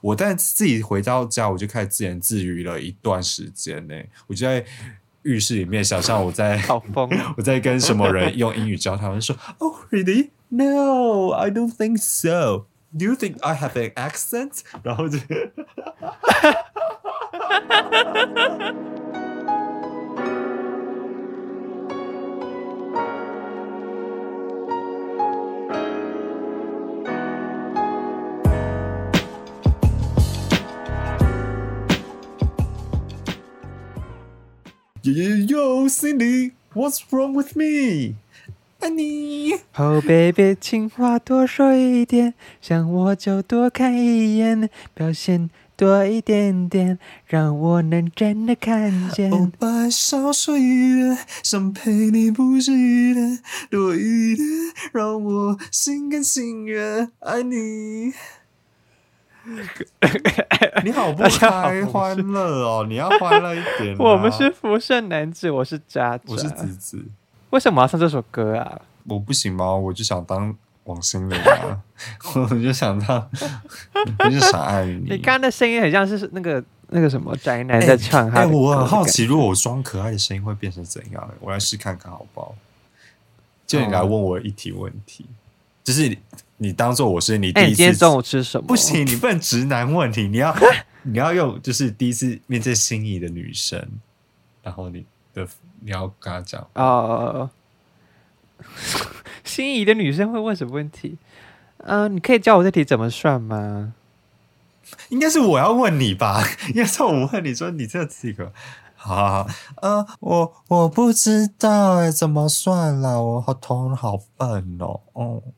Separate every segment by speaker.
Speaker 1: 我但自己回到家，我就开始自言自语了一段时间呢。我就在浴室里面想象我在
Speaker 2: 好疯，
Speaker 1: 我在跟什么人用英语交谈，我说，Oh really? No, I don't think so. Do you think I have an accent? 然后就。Yo, Cindy, what's wrong with me? 爱你。
Speaker 2: Oh baby，情话多说一点，想我就多看一眼，表现多一点点，让我能真的看见。
Speaker 1: 哦，白少说一点，想陪你不止一天，多一点，让我心甘情愿爱你。你好不开欢乐哦！你要欢乐一点、啊。
Speaker 2: 我们是福盛男子，我是渣渣，
Speaker 1: 我是子子。
Speaker 2: 为什么要唱这首歌啊？
Speaker 1: 我不行吗？我就想当王心凌啊！我就想当，我就想爱你。
Speaker 2: 你刚刚的声音很像是那个那个什么宅男在唱他
Speaker 1: 哎、我很好奇，如果我装可爱的声音会变成怎样？我来试看看好不好？就你来问我一题问题，就是你你当做我是你第一次
Speaker 2: 你今天中午吃什么？
Speaker 1: 不，行，你不能直男问题，你要你要用就是第一次面对心仪的女生，然后你的你要跟她讲，
Speaker 2: 哦，心仪的女生会问什么问题？嗯、你可以教我这题怎么算吗？
Speaker 1: 应该是我要问你吧？应该是我问你说你这几个。好好好，呃，我我不知道哎，怎么算了？我好头好笨哦。哦，嗯，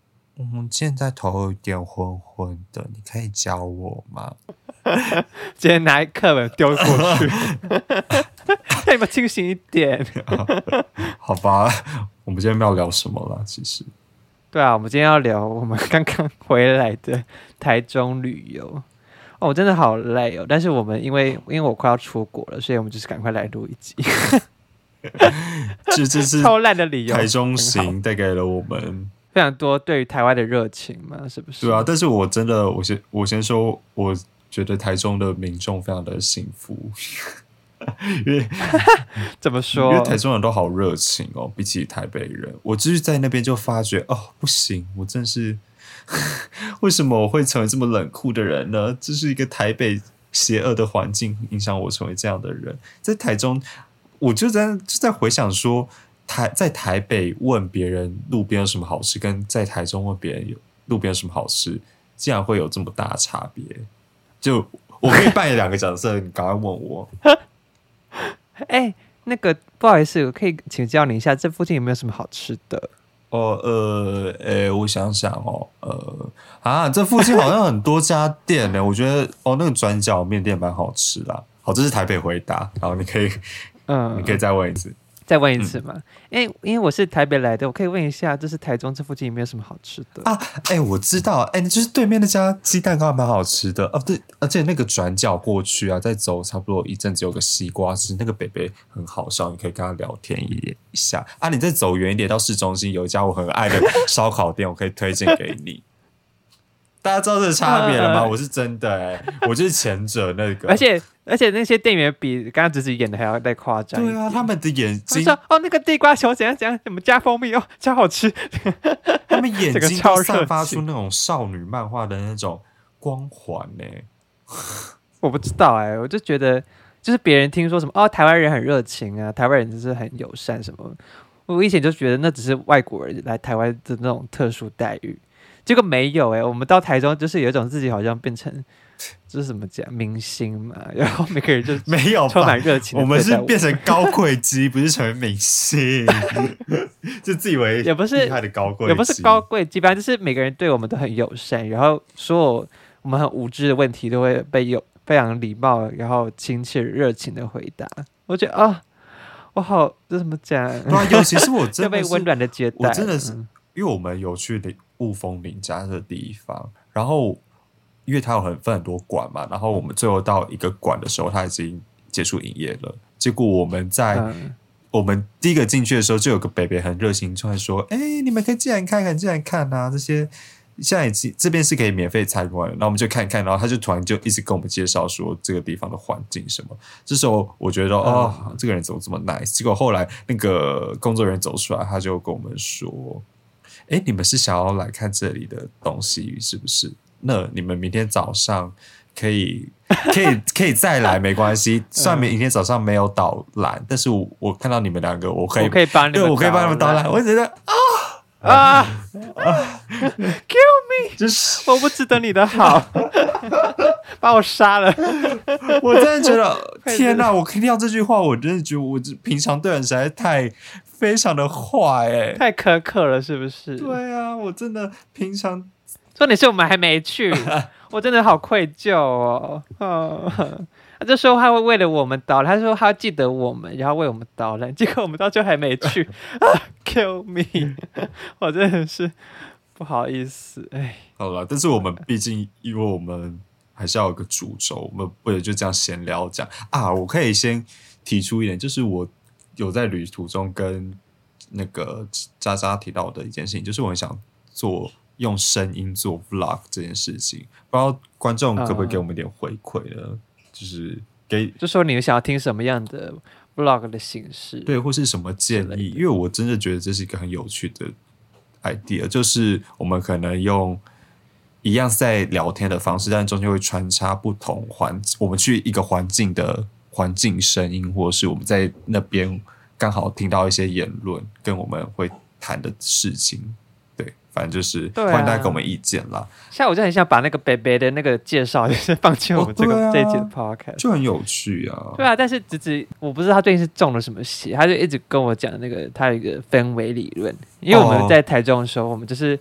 Speaker 1: 现在头有点昏昏的，你可以教我吗？
Speaker 2: 今天拿课本丢过去，看你们清醒一点。
Speaker 1: 好吧，我们今天没有聊什么了？其实，
Speaker 2: 对啊，我们今天要聊我们刚刚回来的台中旅游。哦，我真的好累哦！但是我们因为因为我快要出国了，所以我们就是赶快来录一集。
Speaker 1: 这这是
Speaker 2: 超烂的理由，
Speaker 1: 台中行带给了我们
Speaker 2: 非常多对于台湾的热情嘛，是不是？
Speaker 1: 对啊，但是我真的，我先我先说，我觉得台中的民众非常的幸福，因为因
Speaker 2: 怎么说因
Speaker 1: 为？台中人都好热情哦，比起台北人，我就是在那边就发觉哦，不行，我真是 为什么我会成为这么冷酷的人呢？这是一个台北邪恶的环境影响我成为这样的人，在台中，我就在就在回想说。台在台北问别人路边有什么好吃，跟在台中问别人有路边有什么好吃，竟然会有这么大的差别。就我可以扮演两个角色，你赶快问我。
Speaker 2: 哎、那个不好意思，我可以请教你一下，这附近有没有什么好吃的？
Speaker 1: 哦，呃，呃，我想想哦，呃，啊，这附近好像很多家店呢。我觉得哦，那个转角面店蛮好吃啦。好，这是台北回答，然后你可以，
Speaker 2: 嗯，
Speaker 1: 你可以再问一次。
Speaker 2: 再问一次嘛？因为因为我是台北来的，我可以问一下，就是台中这附近有没有什么好吃的？
Speaker 1: 啊，哎、我知道，哎、就是对面那家鸡蛋糕还蛮好吃的哦。对，而且那个转角过去啊，再走差不多一阵子有个西瓜汁，那个北北很好笑，你可以跟他聊天一一下啊。你再走远一点到市中心，有一家我很爱的烧烤店，我可以推荐给你。大家知道这个差别了吗？我是真的哎、我就是前者那个，
Speaker 2: 而且而且那些店员比刚刚子子演的还要再夸张。
Speaker 1: 对啊，他们的眼睛，
Speaker 2: 说哦，那个地瓜球怎样怎样，怎么加蜂蜜哦，超好吃。
Speaker 1: 他们眼睛
Speaker 2: 超
Speaker 1: 散发出那种少女漫画的那种光环呢、
Speaker 2: 我不知道哎、我就觉得就是别人听说什么哦，台湾人很热情啊，台湾人就是很友善什么。我以前就觉得那只是外国人来台湾的那种特殊待遇，结果没有哎、我们到台中就是有一种自己好像变成就是什么讲明星嘛，然后每个人就
Speaker 1: 没有
Speaker 2: 充满热情
Speaker 1: 我们是变成高贵鸡，不是成为明星，就自以为
Speaker 2: 也不是
Speaker 1: 厉害的高贵，
Speaker 2: 也不是高。贵，基本上就是每个人对我们都很友善，然后所有我们很无知的问题都会被有非常礼貌，然后亲切热情的回答。我觉得啊、我好这怎么讲？
Speaker 1: 对啊，尤其是我
Speaker 2: 要
Speaker 1: 真的是
Speaker 2: 被温暖的接待，
Speaker 1: 我真的是
Speaker 2: 嗯
Speaker 1: 因为我们有去林雾峰林家的地方，然后因为它有很分很多馆嘛，然后我们最后到一个馆的时候，它已经结束营业了。结果我们在、
Speaker 2: 嗯
Speaker 1: 我们第一个进去的时候，就有个北北很热情，突然说：“哎、你们可以进来看看，进来看啊！这些现在已经这边是可以免费参观的，那我们就看看，然后他就突然就一直跟我们介绍说这个地方的环境什么。这时候我觉得哦，这个人怎么这么 nice？结果后来那个工作人员走出来，他就跟我们说：“哎，你们是想要来看这里的东西是不是？那你们明天早上可以可以可以再来，没关系。虽然明天早上没有导览，但是我我看到你们两个，我可以
Speaker 2: 我可以帮你们
Speaker 1: 对我可以帮你们导览。
Speaker 2: 览
Speaker 1: 我觉得啊，
Speaker 2: 啊啊！Kill me！
Speaker 1: 就是
Speaker 2: 我不值得你的好，把我杀了。
Speaker 1: 我真的觉得，天哪！我听到这句话，我真的觉得我这平常对人实在太非常的坏哎、
Speaker 2: 太苛刻了，是不是？
Speaker 1: 对啊，我真的平常
Speaker 2: 重点是我们还没去，我真的好愧疚哦。啊，他就说他会为了我们导览，他说他记得我们，然后为我们导览，结果我们到最后还没去啊！Kill me！我真的是不好意思，哎，
Speaker 1: 好了。但是我们毕竟，因为我们还是要有个主轴，我们不能就这样闲聊讲啊。我可以先提出一点，就是我有在旅途中跟那个渣渣提到的一件事情，就是我很想做用声音做 vlog 这件事情，不知道观众可不可以给我们一点回馈呢？就是给
Speaker 2: 就说你们想要听什么样的 vlog 的形式？
Speaker 1: 对，或是什么建议？因为我真的觉得这是一个很有趣的 idea，就是我们可能用一样在聊天的方式，但中间会穿插不同环，我们去一个环境的环境声音，或者是我们在那边刚好听到一些言论，跟我们会谈的事情。对，反正就是欢迎大家给我们意见啦，
Speaker 2: 现在我就很想把那个北北的那个介绍，就是放进我们这个、
Speaker 1: 哦啊
Speaker 2: 这一集的 podcast。
Speaker 1: 就很有趣啊。
Speaker 2: 对啊，但是子子我不知道他最近是中了什么邪，他就一直跟我讲那个他有一个氛围理论，因为我
Speaker 1: 哦
Speaker 2: 们在台中的时候，我们就是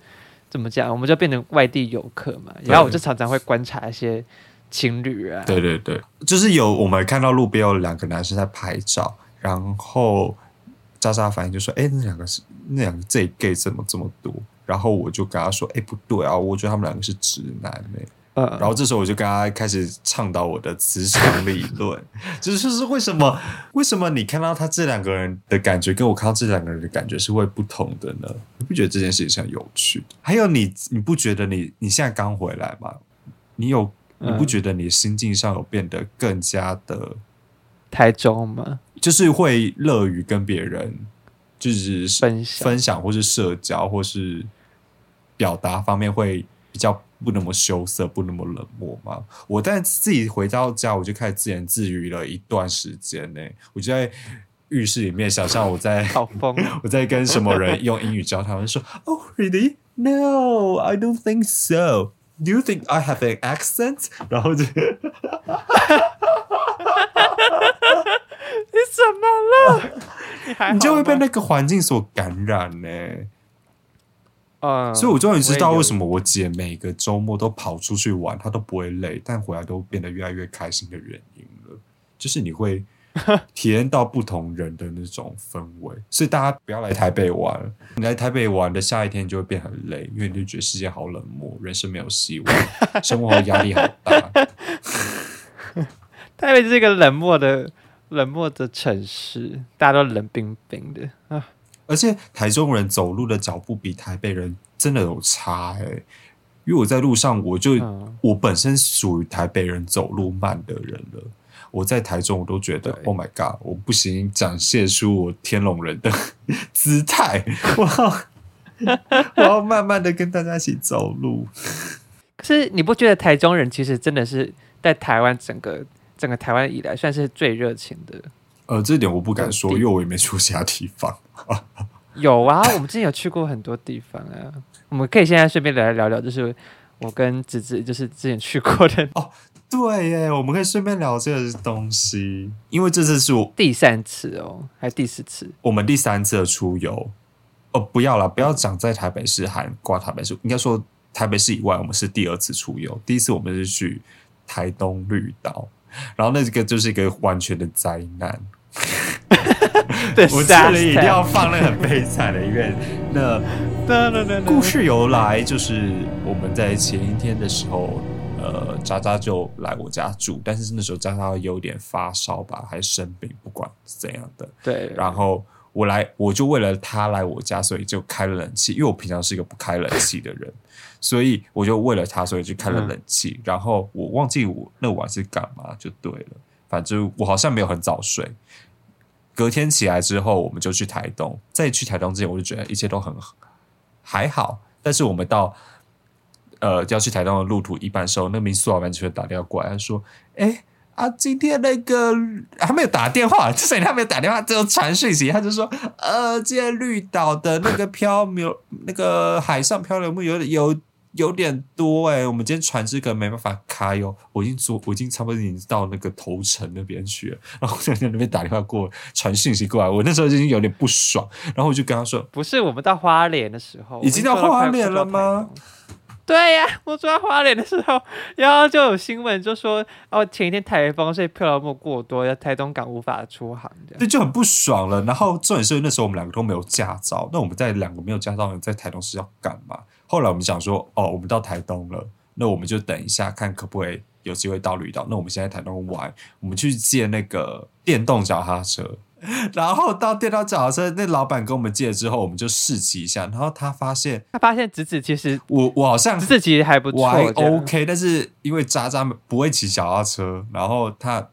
Speaker 2: 怎么讲，我们就变成外地游客嘛，然后我就常常会观察一些情侣啊，
Speaker 1: 对对对，就是有我们看到路边有两个男生在拍照，然后渣渣反应就说：“哎，那两个是那两个这 gay 怎么这么多？”然后我就跟他说：“哎，不对啊，我觉得他们两个是直男哎。”
Speaker 2: 嗯，
Speaker 1: 然后这时候我就跟他开始倡导我的磁场理论，就是就是为什么为什么你看到他这两个人的感觉，跟我看到这两个人的感觉是会不同的呢？你不觉得这件事情是很有趣的？还有你你不觉得你你现在刚回来吗？你有你不
Speaker 2: 嗯
Speaker 1: 觉得你心境上有变得更加的，
Speaker 2: 台中吗，
Speaker 1: 就是会乐于跟别人就是
Speaker 2: 分享
Speaker 1: 分享，或是社交，或是表达方面会比较不那么羞涩，不那么冷漠吗？我但自己回到家，我就开始自言自语了一段时间呢、我就在浴室里面想象我在
Speaker 2: 好疯哦，
Speaker 1: 我在跟什么人用英语交谈，我就说，Oh really? No, I don't think so. Do you think I have an accent？然后就
Speaker 2: 你怎么了？你
Speaker 1: 就会被那个环境所感染呢、
Speaker 2: 嗯，
Speaker 1: 所以我终于知道为什
Speaker 2: 么
Speaker 1: 么我姐每个周末都跑出去玩，她都不会累，但回来都变得越来越开心的原因了。就是你会 体验到不同人的那种氛围，所以大家不要来台北玩。你来台北玩的下一天就会变很累，因为你就觉得世界好冷漠，人生没有希望，生活压力好大。
Speaker 2: 台北是一个冷漠的冷漠的城市，大家都冷冰冰的啊。
Speaker 1: 而且台中人走路的脚步比台北人真的有差哎、因为我在路上，我就、
Speaker 2: 嗯
Speaker 1: 我本身属于台北人走路慢的人了。我在台中，我都觉得 Oh my God，我不行，展现出我天龙人的 姿态，我要我要慢慢的跟大家一起走路。
Speaker 2: 可是你不觉得台中人其实真的是在台湾整个整个台湾以来算是最热情的？
Speaker 1: 呃，这点我不敢说，因为我也没去过其他地方。
Speaker 2: 有啊，我们之前有去过很多地方啊。我们可以现在顺便来聊聊，就是我跟子子就是之前去过的
Speaker 1: 对耶，我们可以顺便聊这个东西，因为这次是我
Speaker 2: 第三次哦，还是第四次？
Speaker 1: 我们第三次的出游，哦，不要了，不要讲在台北市含挂台北市，应该说台北市以外，我们是第二次出游。第一次我们是去台东绿岛，然后那个就是一个完全的灾难。
Speaker 2: 对，
Speaker 1: 我这里一定要放那个很悲惨的音乐。那故
Speaker 2: 故
Speaker 1: 事由来就是我们在前一天的时候，呃，渣渣就来我家住，但是那时候渣渣有点发烧吧，还生病，不管是怎样的。
Speaker 2: 对，
Speaker 1: 然后我来，我就为了他来我家，所以就开了冷气，因为我平常是一个不开冷气的人，所以我就为了他，所以就开了冷气。然后我忘记我那晚是干嘛，就对了，反正我好像没有很早睡。隔天起来之后，我们就去台东。在去台东之前，我就觉得一切都很还好。但是我们到呃要去台东的路途一半时候，那民宿老板就会打电话过来，他说：“哎啊，今天那个还没有打电话，就是他没有打电话，只有传讯息。他就说：呃，今天绿岛的那个漂流，那个海上漂流木有有。”有点多哎，我们今天船只可能没办法开哦。我已经坐，我已经差不多已经到那个头城那边去了，然后在那边打电话过传讯息过来，我那时候已经有点不爽，然后我就跟他说：“
Speaker 2: 不是，我们到花莲的时候，
Speaker 1: 已经到花莲了吗？”
Speaker 2: 对呀，我坐在花莲的时候，然后就有新闻就说：“哦，前一天台风，所以漂流木过多，要台东港无法出航。”
Speaker 1: 对，就很不爽了。然后重点是那时候我们两个都没有驾照，那我们在两个没有驾照人在台东是要干嘛？后来我们想说，哦，我们到台东了，那我们就等一下看可不可以有机会到绿岛。那我们现在台东玩，我们去借那个电动脚踏车，然后到电动脚踏车，那老板跟我们借了之后，我们就试骑一下，然后他发现，
Speaker 2: 他发现子子其实
Speaker 1: 我我好像
Speaker 2: 子子其实还不错，
Speaker 1: 我还 OK，但是因为渣渣不会骑脚踏车，然后他。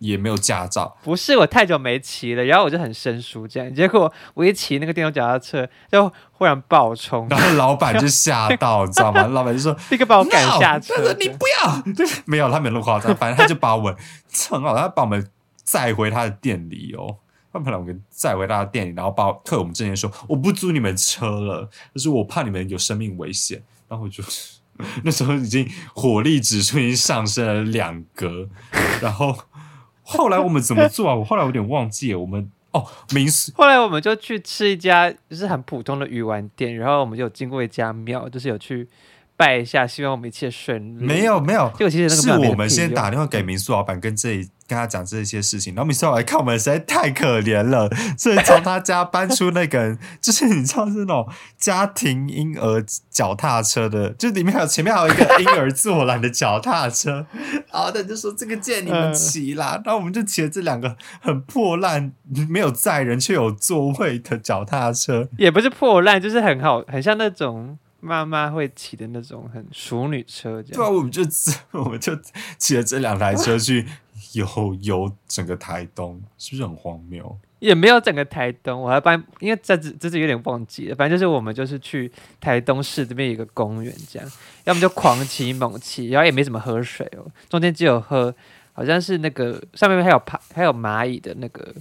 Speaker 1: 也没有驾照，
Speaker 2: 不是我太久没骑了，然后我就很生疏这样，结果我一骑那个电动脚踏车，就忽然爆冲，
Speaker 1: 然后老板就吓到，你知道吗？老板就说
Speaker 2: 立刻把我赶下车，
Speaker 1: 你不要，没有他没那么夸张，反正他就把我们很好，他把我们载回他的店里哦，他把我们再回他的店里，然后把退我们之前说我不租你们车了，就是我怕你们有生命危险，然后我就 那时候已经火力指数已经上升了两格，然后。后来我们怎么做啊？我后来有点忘记了。我们哦，民宿。
Speaker 2: 后来我们就去吃一家就是很普通的鱼丸店，然后我们就经过一家庙，就是有去拜一下，希望我们一切顺利。
Speaker 1: 没有没有，
Speaker 2: 就其实那个
Speaker 1: 是我们先打电话给民宿老板，跟这里。跟他讲这些事情，然后米少来看我们实在太可怜了，所以从他家搬出那个，就是你知道是那种家庭婴儿脚踏车的，就里面还有前面还有一个婴儿坐缆的脚踏车，然后他就说这个借你们骑啦，然后我们就骑了这两个很破烂、没有载人却有座位的脚踏车，
Speaker 2: 也不是破烂，就是很好，很像那种妈妈会骑的那种很淑女车这样。
Speaker 1: 对啊，我们就 我们就骑了这两台车去。游游整个台东是不是很荒谬？
Speaker 2: 也没有整个台东，我还帮，因为这次这次有点忘记了。反正就是我们就是去台东市这边一个公园，这样，要么就狂骑猛骑，然后也没怎么喝水哦。中间只有喝，好像是那个上面还有爬还有蚂蚁的那个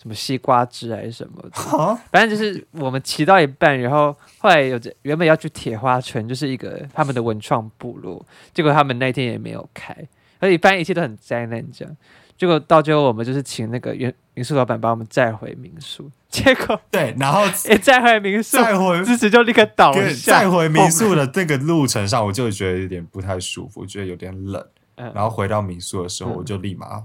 Speaker 2: 什么西瓜汁还是什么，反正就是我们骑到一半，然后后来有原本要去铁花村，就是一个他们的文创部落，结果他们那天也没有开。而且反正一切都很灾难，这样，结果到最后我们就是请那个原民宿老板把我们载回民宿，结果
Speaker 1: 对，然后
Speaker 2: 一 载回民宿，
Speaker 1: 载回
Speaker 2: 支持就立刻倒下。
Speaker 1: 载回民宿的这个路程上，我就觉得有点不太舒服，我觉得有点冷。然后回到民宿的时候，我就立马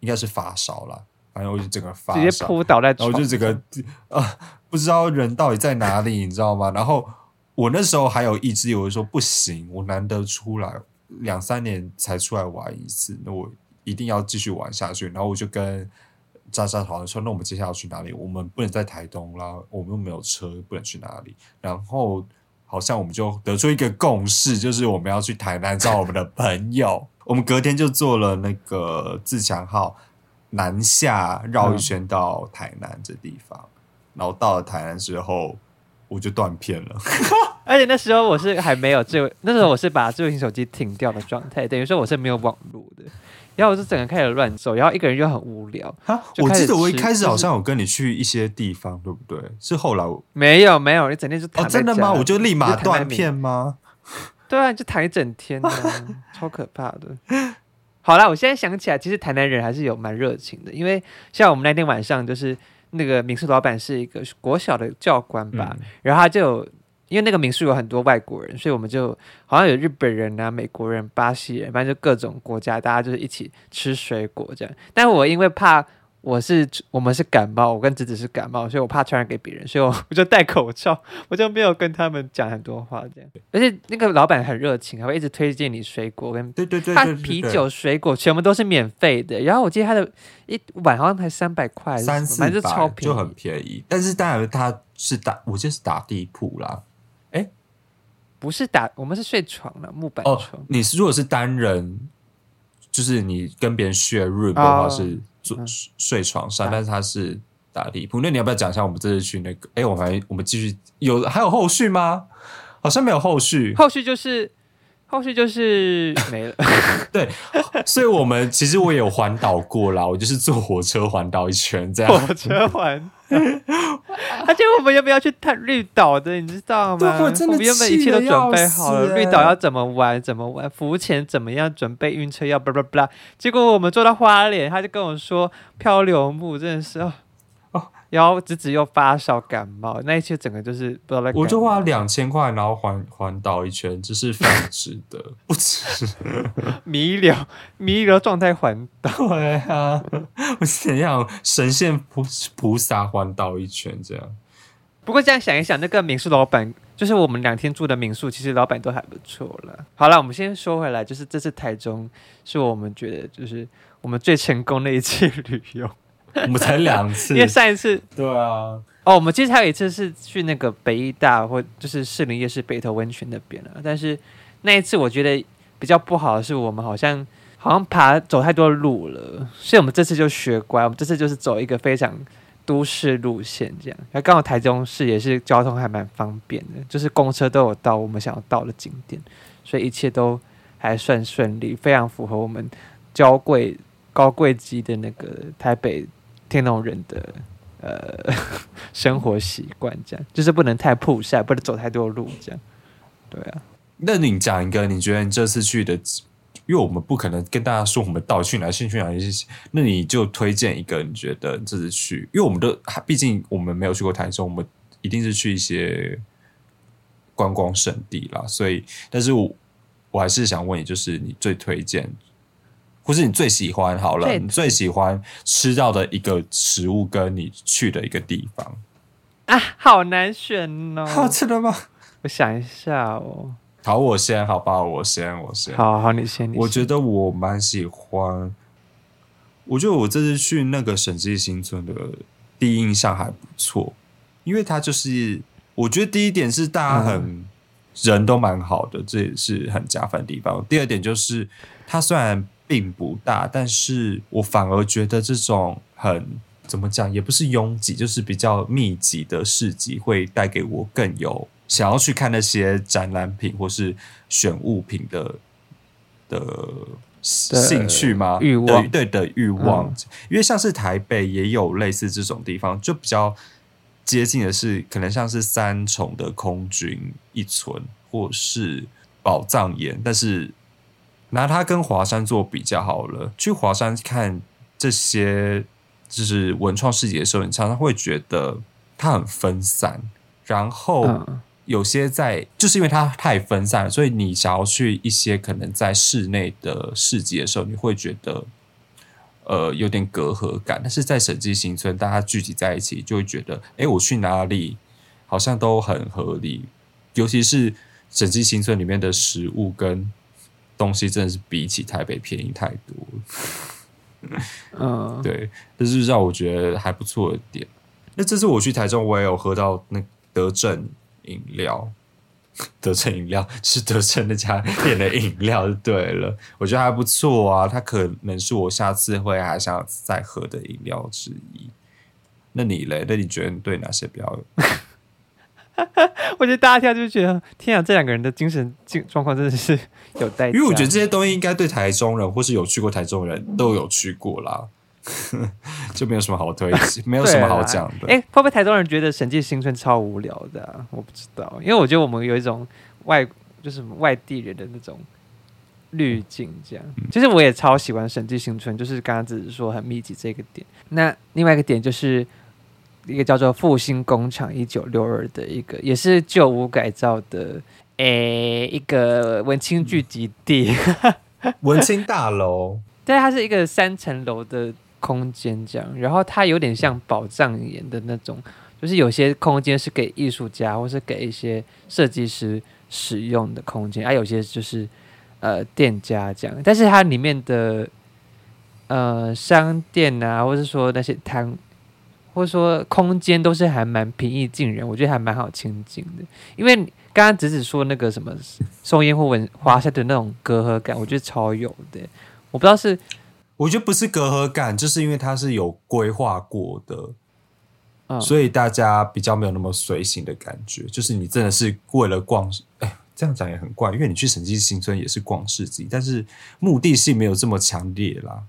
Speaker 1: 应该是发烧了，反正我就整个发
Speaker 2: 直接扑倒在，然
Speaker 1: 后就整个 啊，不知道人到底在哪里，你知道吗？然后我那时候还有意志，我就说不行，我难得出来。两三年才出来玩一次，那我一定要继续玩下去。然后我就跟渣渣讨论说：“那我们接下来要去哪里？我们不能在台东啦，我们又没有车，不能去哪里。”然后好像我们就得出一个共识，就是我们要去台南找我们的朋友。我们隔天就坐了那个自强号南下绕一圈到台南这地方。然后到了台南之后，我就断片了。
Speaker 2: 而且那时候我是还没有智，那时候我是把智慧型手机停掉的状态，等于说我是没有网络的。然后我就整个开始乱走，然后一个人就很无聊
Speaker 1: 啊。我记得我一开始好像有跟你去一些地方，对不对？是后来
Speaker 2: 没有没有，你整天就哦
Speaker 1: 真的吗？我就立马断片吗？
Speaker 2: 对啊，就躺一整天，超可怕的。好啦，我现在想起来，其实台南人还是有蛮热情的，因为像我们那天晚上，就是那个民宿老板是一个国小的教官吧，然后他就。因为那个民宿有很多外国人，所以我们就好像有日本人啊、美国人、巴西人，反正就各种国家，大家就是一起吃水果这样。但我因为怕我是我们是感冒，我跟侄子是感冒，所以我怕传染给别人，所以我 我就戴口罩，我就没有跟他们讲很多话这样。而且那个老板很热情，还会一直推荐你水果跟
Speaker 1: 对对对
Speaker 2: 他啤酒、水果全部都是免费的。然后我记得他的一碗好像才三百块
Speaker 1: 三四
Speaker 2: 反正就超
Speaker 1: 百
Speaker 2: 便宜，
Speaker 1: 就很便宜，但是当然他是打，我记得是打地铺啦。
Speaker 2: 不是打，我们是睡床了，木板
Speaker 1: 哦
Speaker 2: 床。，
Speaker 1: 你是如果是单人，就是你跟别人 share room 的话
Speaker 2: 哦
Speaker 1: 是睡床上，但是他是打地铺。那你要不要讲一下我们这次去那个？哎，我们还我们继续有还有后续吗？好像没有后续，
Speaker 2: 后续就是后续就是 没了。
Speaker 1: 对所以我们其实我也有环岛过啦，我就是坐火车环岛一圈这样。
Speaker 2: 火车环，而且我们要不要去探绿岛的，你知道吗？
Speaker 1: 我真的
Speaker 2: 们原本一切都准备好了，绿岛要怎么玩，怎么玩，浮潜怎么样，准备晕车要巴拉巴拉。结果我们坐到花莲，他就跟我说漂流木真的是哦。
Speaker 1: 哦
Speaker 2: 然后侄子又发烧感冒，那一切整个就是不知道在。
Speaker 1: 我就花两千块，然后环环岛一圈，这是非常值得，不值。
Speaker 2: 弥留弥留状态环岛。
Speaker 1: 对啊，我是怎样神仙菩菩萨环岛一圈这样。
Speaker 2: 不过这样想一想，那个民宿老板，就是我们两天住的民宿，其实老板都还不错了。好了，我们先说回来，就是这次台中是我们觉得就是我们最成功的一次旅游，
Speaker 1: 我们才两次
Speaker 2: 因为上一次
Speaker 1: 对啊，
Speaker 2: 哦，我们其实还有一次是去那个北医大或就是士林夜市北投温泉那边了，但是那一次我觉得比较不好的是，我们好像好像爬走太多路了，所以我们这次就学乖，我们这次就是走一个非常都市路线这样。然后刚好台中市也是交通还蛮方便的，就是公车都有到我们想要到的景点，所以一切都还算顺利，非常符合我们高贵高贵级的那个台北天龙人的呃 生活习惯，这样就是不能太曝晒，不能走太多路，这样。对啊，
Speaker 1: 那你讲一个，你觉得你这次去的，因为我们不可能跟大家说我们到底去哪先去哪里，那你就推荐一个你觉得这次去，因为我们都毕竟我们没有去过台中，我们一定是去一些观光胜地啦，所以，但是我我还是想问你，就是你最推荐，或是你最喜欢好了，你最喜欢吃到的一个食物，跟你去的一个地方。
Speaker 2: 啊，好难选哦。
Speaker 1: 好，吃的吗？
Speaker 2: 我想一下哦。
Speaker 1: 好，我先，好吧，我先，我先。
Speaker 2: 好好，你先，你先
Speaker 1: 我觉得我蛮喜欢，我觉得我这次去那个审计新村的第一印象还不错，因为它就是我觉得第一点是大家很、人都蛮好的，这也是很加分的地方。第二点就是它虽然并不大，但是我反而觉得这种很怎么讲，也不是拥挤，就是比较密集的市集会带给我更有想要去看那些展览品或是选物品的的兴趣吗？
Speaker 2: 欲望
Speaker 1: 对的欲望，
Speaker 2: 嗯
Speaker 1: 因为像是台北也有类似这种地方，就比较接近的是，可能像是三重的空军一村，或是宝藏岩，但是拿它跟华山做比较好了。去华山看这些就是文创市集的时候，你常常会觉得它很分散，然后。
Speaker 2: 嗯
Speaker 1: 有些在，就是因为它太分散了，所以你想要去一些可能在室内的市集的时候，你会觉得呃有点隔阂感。但是在审计新村，大家聚集在一起，就会觉得，哎，我去哪里好像都很合理。尤其是审计新村里面的食物跟东西，真的是比起台北便宜太多了。
Speaker 2: 嗯，
Speaker 1: 对，这是让我觉得还不错的点。那这次我去台中，我也有喝到那德政饮料，德政饮料是德政那家店的饮料就对了，我觉得还不错啊，它可能是我下次会还想再喝的饮料之一。那你嘞？那你觉得你对哪些比较？
Speaker 2: 我觉得大家就觉得，天啊，这两个人的精神境状况真的是有待加。
Speaker 1: 因为我觉得这些东西应该对台中人或是有去过台中人都有去过啦，就没有什么好推荐，没有什么好讲的。
Speaker 2: 哎、会不会台中人觉得审计新村超无聊的、啊？我不知道，因为我觉得我们有一种外就是外地人的那种滤镜，这样。其实我也超喜欢审计新村，就是刚刚只是说很密集这个点。那另外一个点就是一个叫做复兴工厂一九六二的一个，也是旧屋改造的，诶、一个文青聚集地。
Speaker 1: 文青大楼，
Speaker 2: 对，它是一个三层楼的空间这样，然后它有点像宝藏一样的那种，就是有些空间是给艺术家或是给一些设计师使用的空间，而、有些就是呃店家这样，但是它里面的呃商店啊，或者说那些摊，或者说空间都是还蛮平易近人，我觉得还蛮好亲近的，因为刚刚子子说那个什么松烟或文华夏的那种隔阂感，我觉得超有的，我不知道是。
Speaker 1: 我觉得不是隔阂感，就是因为它是有规划过的，
Speaker 2: 嗯
Speaker 1: 所以大家比较没有那么随性的感觉。就是你真的是为了逛，哎，这样讲也很怪，因为你去审计新村也是逛市集，但是目的性没有这么强烈啦，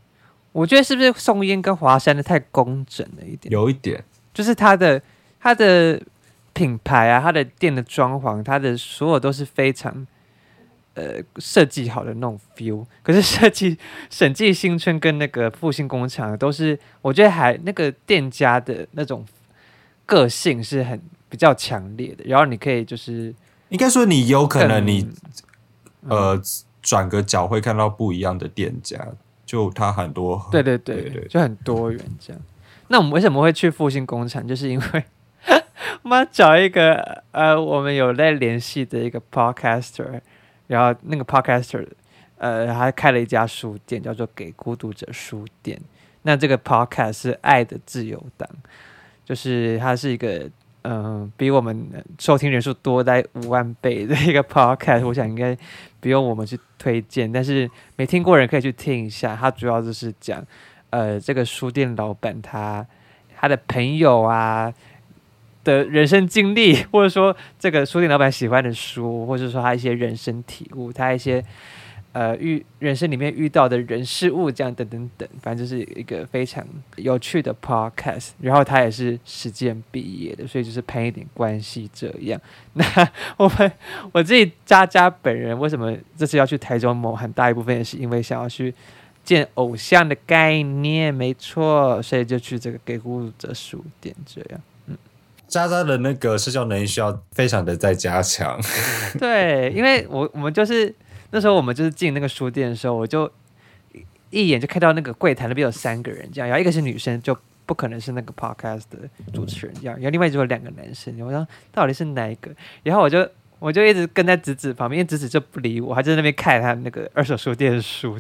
Speaker 2: 我觉得是不是宋烟跟华山的太工整了一点？
Speaker 1: 有一点。
Speaker 2: 就是它的它的品牌啊，它的店的装潢，它的所有都是非常呃设计好的那种 feel。可是设计 审计新村跟那个复兴工厂都是，我觉得还那个店家的那种个性是很比较强烈的。然后你可以就是
Speaker 1: 应该说你有可能
Speaker 2: 更
Speaker 1: 你呃转个角会看到不一样的店家，就它很多
Speaker 2: 对对对，就很多元这样。那我们为什么会去复兴工厂？就是因为 我们要找一个呃，我们有在联系的一个 podcaster，然后那个 podcaster 呃，他开了一家书店，叫做“给孤独者书店”。那这个 podcast 是爱的自由党，就是它是一个嗯、呃比我们收听人数多在五万倍的一个 podcast，我想应该不用我们去推荐，但是没听过人可以去听一下。他主要就是讲呃这个书店老板他他的朋友啊的人生经历，或者说这个书店老板喜欢的书，或者说他一些人生体悟，他一些呃遇人生里面遇到的人事物，这样等等等，反正就是一个非常有趣的 podcast。然后他也是实践毕业的，所以就是攀一点关系这样。那我们我自己渣渣本人为什么这次要去台中？某很大一部分也是因为想要去。见偶像的概念，没错，所以就去这个给孤独者书店这样。
Speaker 1: 嗯渣渣的那个社交能力需要非常的在加强。
Speaker 2: 对，因为我我们就是那时候我们就是进那个书店的时候，我就一眼就看到那个柜台那边有三个人这样，然后一个是女生，就不可能是那个 podcast 的主持人这样，然后另外就有两个男生，我想到底是哪一个？然后我就我就一直跟在子子旁边，因为子子就不理我，还在那边看他那个二手书店的书，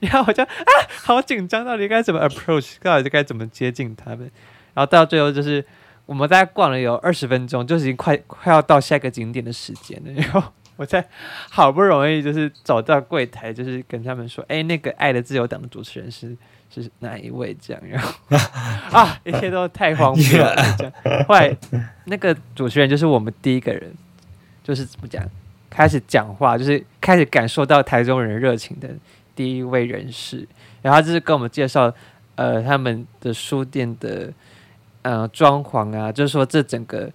Speaker 2: 然后我就啊好紧张，到底该怎么 approach，到底该怎么接近他们？然后到最后就是我们大概逛了有二十分钟，就已经快快要到下一个景点的时间了，然后。我在好不容易就是走到柜台，就是跟他们说，哎、那个《爱的自由党》的主持人是是哪一位？这样，然后 啊，一切都太荒谬了。这样，后来那个主持人就是我们第一个人，就是怎么讲，开始讲话，就是开始感受到台中人热情的第一位人士。然后他就是跟我们介绍，呃，他们的书店的呃装潢啊，就是说这整个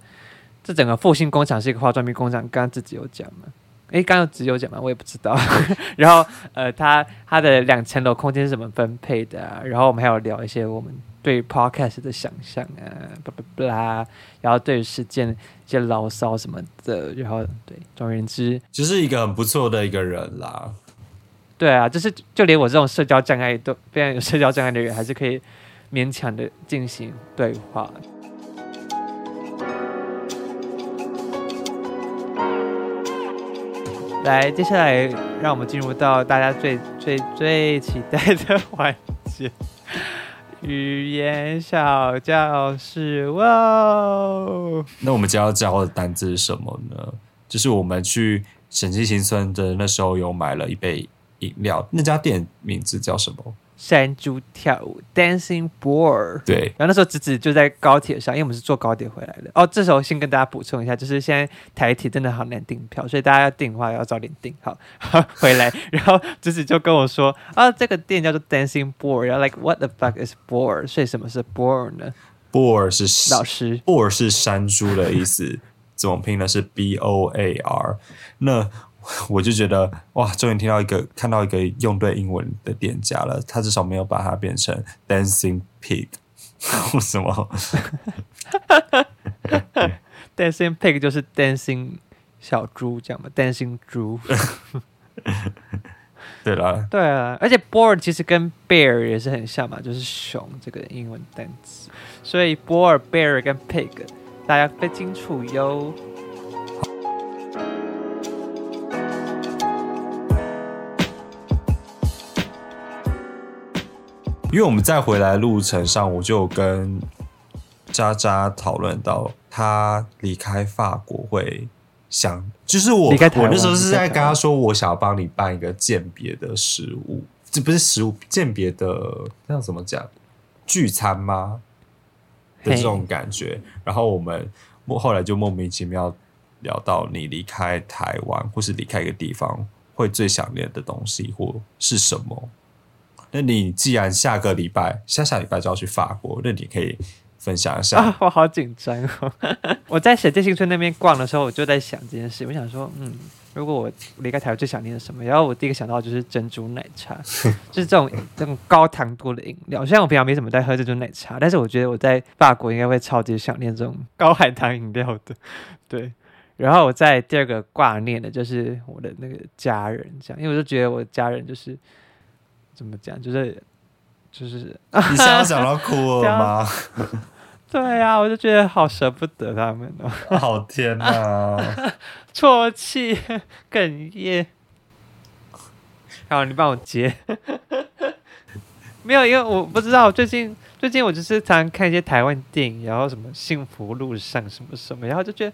Speaker 2: 这整个复兴工厂是一个化妆品工厂，刚刚自己有讲嘛？诶，刚刚只有讲嘛，我也不知道。然后呃，他他的两层楼空间是怎么分配的啊？然后我们还有聊一些我们对 podcast 的想象啊，巴拉巴拉，然后对于事件一些牢骚什么的，然后对，总而言之，
Speaker 1: 就是一个很不错的一个人啦。
Speaker 2: 对啊，就是就连我这种社交障碍都非常有社交障碍的人，还是可以勉强的进行对话。来，接下来让我们进入到大家最最最期待的环节——语言小教室。哇哦！
Speaker 1: 那我们今天要教的。单字是什么呢？就是我们去审计新村的。那时候有买了一杯饮料，那家店名字叫什么？
Speaker 2: 山猪跳舞 （Dancing Boar）。
Speaker 1: 对，
Speaker 2: 然后那时候子子就在高铁上，因为我们是坐高铁回来的。哦，这时候先跟大家补充一下，就是现在台铁真的好难订票，所以大家要订的话要早点订好。好 回来，然后子子就跟我说啊，这个店叫做 Dancing Boar，然后 like what the fuck is boar？所以什么是 boar 呢
Speaker 1: ？boar 是
Speaker 2: 老师
Speaker 1: ，boar 是山猪的意思，怎么拼呢？是 b o a r。那我就觉得哇，终于听到一个看到一个用对英文的店家了，他至少没有把它变成 dancing pig。为什么
Speaker 2: ？Dancing pig 就是 dancing 小猪这样嘛，dancing 猪。
Speaker 1: 对啦，
Speaker 2: 对啊，而且 bored 其实跟 bear 也是很像嘛，就是熊这个英文单词，所以 bored、bear 跟 pig 大家分清楚哟。
Speaker 1: 因为我们在回来路程上，我就跟渣渣讨论到，他离开法国会想，就是我我那时候是在跟他说，我想要帮你办一个鉴别的食物，这不是食物鉴别的，那要怎么讲？聚餐吗？的这种感觉。然后我们莫后来就莫名其妙聊到你离开台湾或是离开一个地方会最想念的东西或是什么？那你既然下个礼拜下下礼拜就要去法国，那你可以分享一下。
Speaker 2: 啊，我好紧张哦！我在写电信村那边逛的时候，我就在想这件事。我想说，嗯，如果我离开台湾最想念的什么？然后我第一个想到就是珍珠奶茶，就是这种这种高糖度的饮料。虽然我平常没怎么在喝珍珠奶茶，但是我觉得我在法国应该会超级想念这种高含糖饮料的。对，然后我在第二个挂念的就是我的那个家人，这样，因为我就觉得我的家人就是怎么讲，就是就是
Speaker 1: 你现在要讲到哭了 吗？
Speaker 2: 对啊，我就觉得好舍不得他们哦。
Speaker 1: 好天哪！
Speaker 2: 啜泣、哽咽。好，你帮我接。没有，因为我不知道最近最近我就是常常看一些台湾电影，然后什么幸福路上什么什么，然后就觉得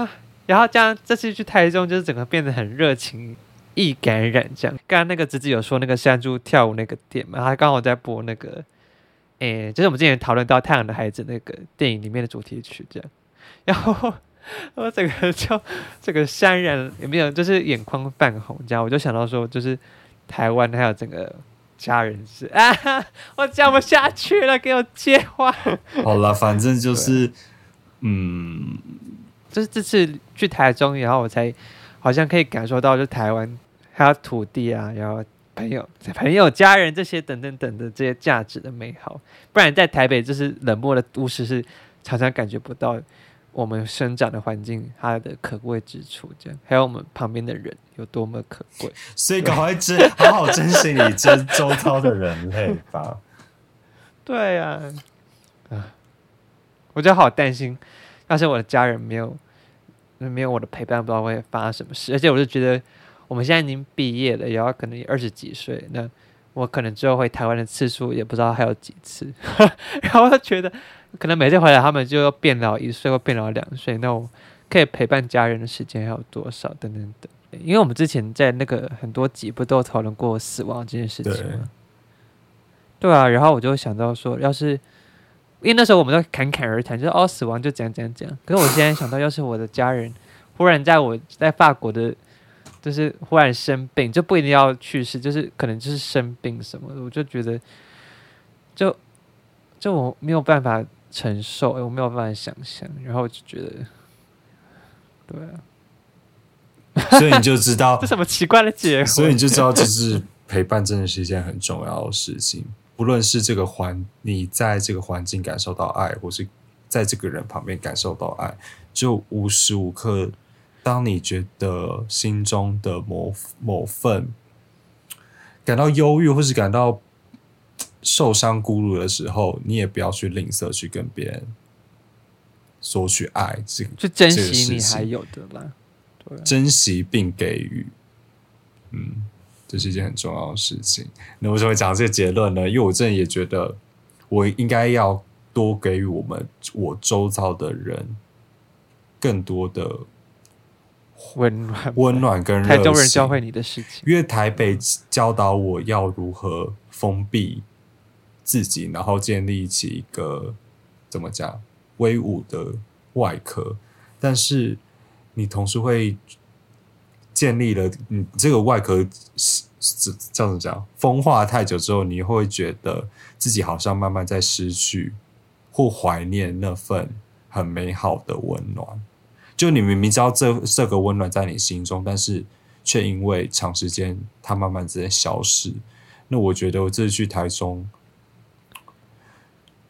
Speaker 2: 啊，然后这样这次去台中就是整个变得很热情。易感染这样，刚刚那个侄子有说那个山猪跳舞那个店嘛，他刚好在播那个，诶，就是我们之前讨论到《太阳的孩子》那个电影里面的主题曲这样，然后我整个就这个潸然有没有就是眼眶泛红这样，我就想到说就是台湾还有整个家人是 啊，我讲不下去了，给我接话。
Speaker 1: 好了，反正就是，嗯，
Speaker 2: 就是这次去台中，然后我才好像可以感受到，就台湾还有土地啊，然后朋友、朋友、家人这些等等等的这些价值的美好。不然在台北就是冷漠的都市，是常常感觉不到我们生长的环境它的可贵之处，这样 还有我们旁边的人有多么可贵。
Speaker 1: 所以赶快珍好好珍惜你这周遭的人类吧。
Speaker 2: 对呀、啊，我就好担心，要是我的家人没有没有我的陪伴，不知道会发生什么事。而且我就觉得，我们现在已经毕业了，然后可能也二十几岁，那我可能之后回台湾的次数也不知道还有几次。然后我就觉得，可能每次回来他们就要变老一岁或变老两岁，那我可以陪伴家人的时间还有多少？等等等。因为我们之前在那个很多集不都讨论过死亡这件事情
Speaker 1: 对
Speaker 2: 吗？对啊，然后我就想到说，要是因为那时候我们都侃侃而谈，就是哦死亡就怎样怎样怎样。可是我现在想到，要是我的家人忽然在我在法国的，就是忽然生病，就不一定要去世，就是可能就是生病什么的，我就觉得就就我没有办法承受，我没有办法想象，然后我就觉得，对啊，
Speaker 1: 所以你就知道
Speaker 2: 这，什么奇怪的结果？
Speaker 1: 所以你就知道，就是陪伴真的是一件很重要的事情。不论是这个环，你在这个环境感受到爱，或是在这个人旁边感受到爱，就无时无刻，当你觉得心中的某某份感到忧郁，或是感到受伤、孤独的时候，你也不要去吝啬去跟别人索取爱，这
Speaker 2: 就珍
Speaker 1: 这个
Speaker 2: 惜你还有的啦。对啊，
Speaker 1: 珍惜并给予，嗯，这是一件很重要的事情。那为什么会讲这个结论呢？因为我真的也觉得，我应该要多给予我们我周遭的人更多的
Speaker 2: 温暖，
Speaker 1: 温暖跟热
Speaker 2: 台。中人教会你的事情。
Speaker 1: 因为台北教导我要如何封闭自己，然后建立起一个怎么讲威武的外壳，但是你同时会建立了你这个外壳是是这样子讲，风化太久之后，你会觉得自己好像慢慢在失去或怀念那份很美好的温暖。就你明明知道这这个温暖在你心中，但是却因为长时间它慢慢之间消失。那我觉得我这次去台中，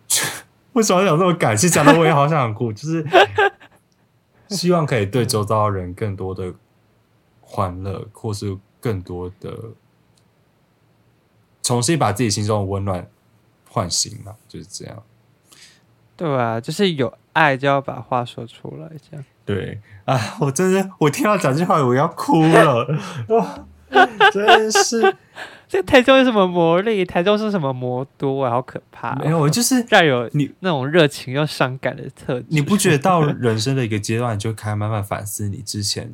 Speaker 1: 为什么要讲这么感性？讲的我也好想哭，就是希望可以对周遭人更多的欢乐，或是更多的重新把自己心中的温暖唤醒嘛，就是这样。
Speaker 2: 对啊，就是有爱就要把话说出来，这样。
Speaker 1: 对啊，我真的，我听到讲这句话，我要哭了，哇，真是。
Speaker 2: 这台中有什么魔力？台中是什么魔都啊？好可怕！
Speaker 1: 没有，我就是
Speaker 2: 带有
Speaker 1: 你
Speaker 2: 那种热情又伤感的特质。
Speaker 1: 你不觉得到 人生的一个阶段，你就开始慢慢反思你之前，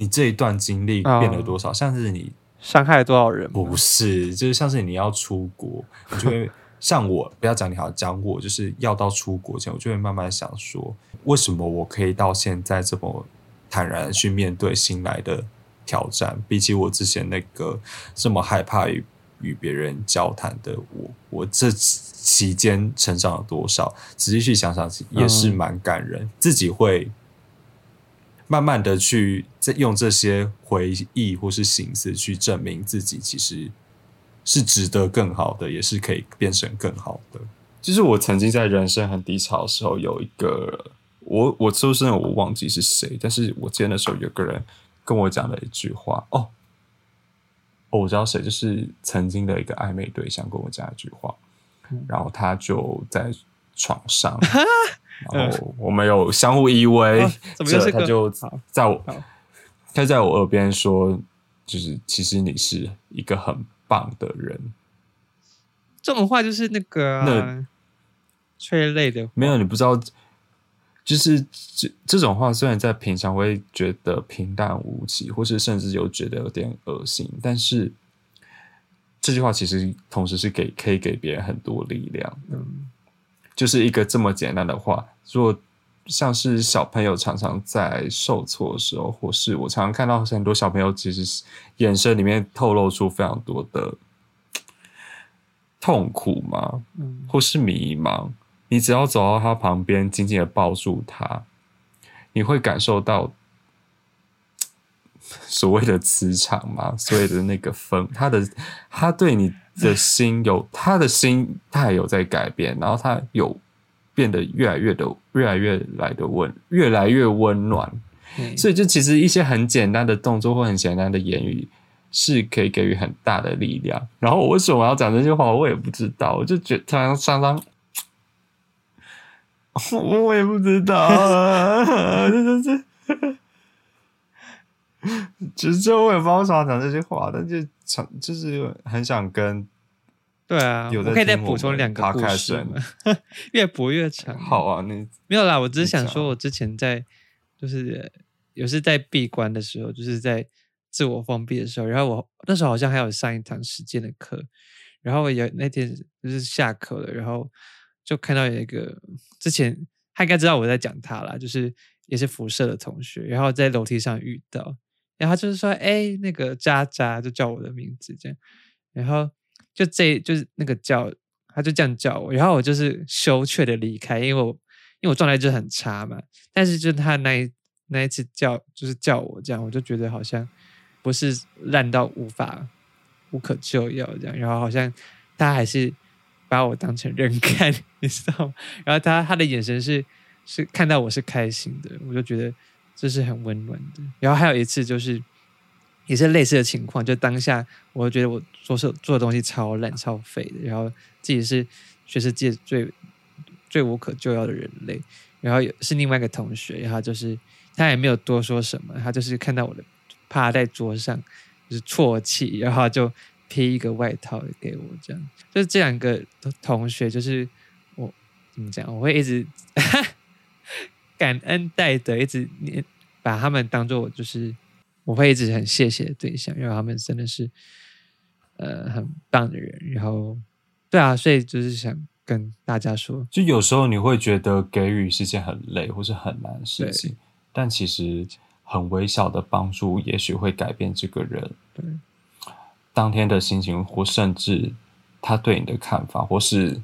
Speaker 1: 你这一段经历变了多少？像是你
Speaker 2: 伤害了多少人？
Speaker 1: 不是，就是像是你要出国，你就会 像我，不要讲你好，讲我，就是要到出国前，我就会慢慢想说，为什么我可以到现在这么坦然去面对新来的。挑战，比起我之前那个这么害怕与与别人交谈的我，我这期间成长了多少？仔细去想想，也是蛮感人。自己会慢慢的去在用这些回忆或是形式去证明自己，其实是值得更好的，也是可以变成更好的。就是我曾经在人生很低潮的时候，有一个我我出生我忘记是谁，但是我记得那时候有个人。跟我讲了一句话哦，我知道谁，就是曾经的一个暧昧对象跟我讲一句话，然后他就在床上，然后我们有相互依偎，这他就在我他在我耳边说，就是其实你是一个很棒的人，
Speaker 2: 这种话就是那个那催泪的，
Speaker 1: 没有你不知道。就是这这种话，虽然在平常会觉得平淡无奇，或是甚至有觉得有点恶心，但是这句话其实同时是给可以给别人很多力量。嗯，就是一个这么简单的话，如果像是小朋友常常在受挫的时候，或是我常常看到很多小朋友，其实眼神里面透露出非常多的痛苦嘛，嗯，或是迷茫。你只要走到他旁边，紧紧的抱住他，你会感受到 所谓的磁场嘛？所谓的那个风，他的他对你的心有 他的心态有在改变，然后他有变得越来越的越来越来的温，越来越温暖。所以，就其实一些很简单的动作或很简单的言语，是可以给予很大的力量。然后，我为什么要讲这些话，我也不知道。我就觉得常常常。我也不知道，真的是，其实我也不知道为什么讲这些话，但就想就是很想跟，
Speaker 2: 对啊，我可以再补充两个故事 越补越长。
Speaker 1: 好啊，你
Speaker 2: 没有啦，我只是想说，我之前在就是有是在闭关的时候，就是在自我封闭的时候，然后我那时候好像还有上一堂实践的课，然后有那天就是下课了，然后。就看到有一个之前他应该知道我在讲他啦，就是也是辐射的同学，然后在楼梯上遇到，然后就是说，哎，那个渣渣就叫我的名字这样，然后就这就是那个叫他就这样叫我，然后我就是羞怯的离开，因为我因为我状态就很差嘛，但是就他那一那一次叫就是叫我这样，我就觉得好像不是烂到无法无可救药这样，然后好像他还是。把我当成人 看，你知道吗？然后他他的眼神是是看到我是开心的，我就觉得这是很温暖的。然后还有一次就是也是类似的情况，就当下我觉得我做事做的东西超烂超废的，然后自己是全世界最最无可救药的人类。然后是另外一个同学，然后就是他也没有多说什么，他就是看到我的趴在桌上就是啜泣，然后就。披一个外套给我，这样就是这两个同学，就是我怎么讲？我会一直 感恩戴德，一直把他们当做就是我会一直很谢谢的对象，因为他们真的是呃很棒的人。然后对啊，所以就是想跟大家说，
Speaker 1: 就有时候你会觉得给予是件很累或是很难的事情，但其实很微小的帮助，也许会改变这个人。
Speaker 2: 对。
Speaker 1: 当天的心情，或甚至他对你的看法，或是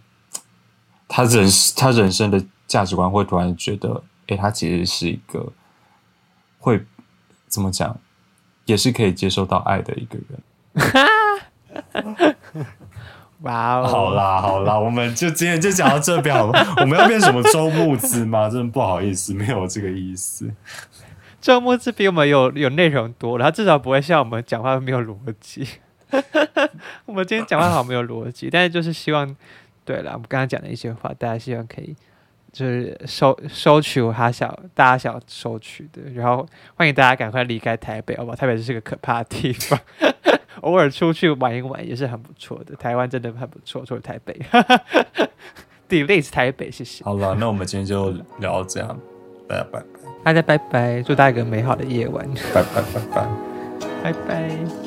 Speaker 1: 他人他人生的价值观，会突然觉得，哎，他其实是一个会怎么讲，也是可以接受到爱的一个
Speaker 2: 人。哇哦！
Speaker 1: 好啦好啦，我们就今天就讲到这边好吗？我们要变什么周木子吗？真的不好意思，没有这个意思。
Speaker 2: 周木子比我们有有内容多了，他至少不会像我们讲话没有逻辑。我们今天讲话好没有逻辑，但是就是希望，对了，我们刚刚讲的一些话，大家希望可以就是收收取我他想大家想收取的，然后欢迎大家赶快离开台北，好不好？台北是个可怕的地方，偶尔出去玩一玩也是很不错的。台湾真的很不错，除了台北，第一是台北，谢谢。
Speaker 1: 好了，那我们今天就聊到这样，拜拜，
Speaker 2: 大家拜拜，祝大家一个美好的夜晚，
Speaker 1: 拜拜拜拜。
Speaker 2: 拜拜。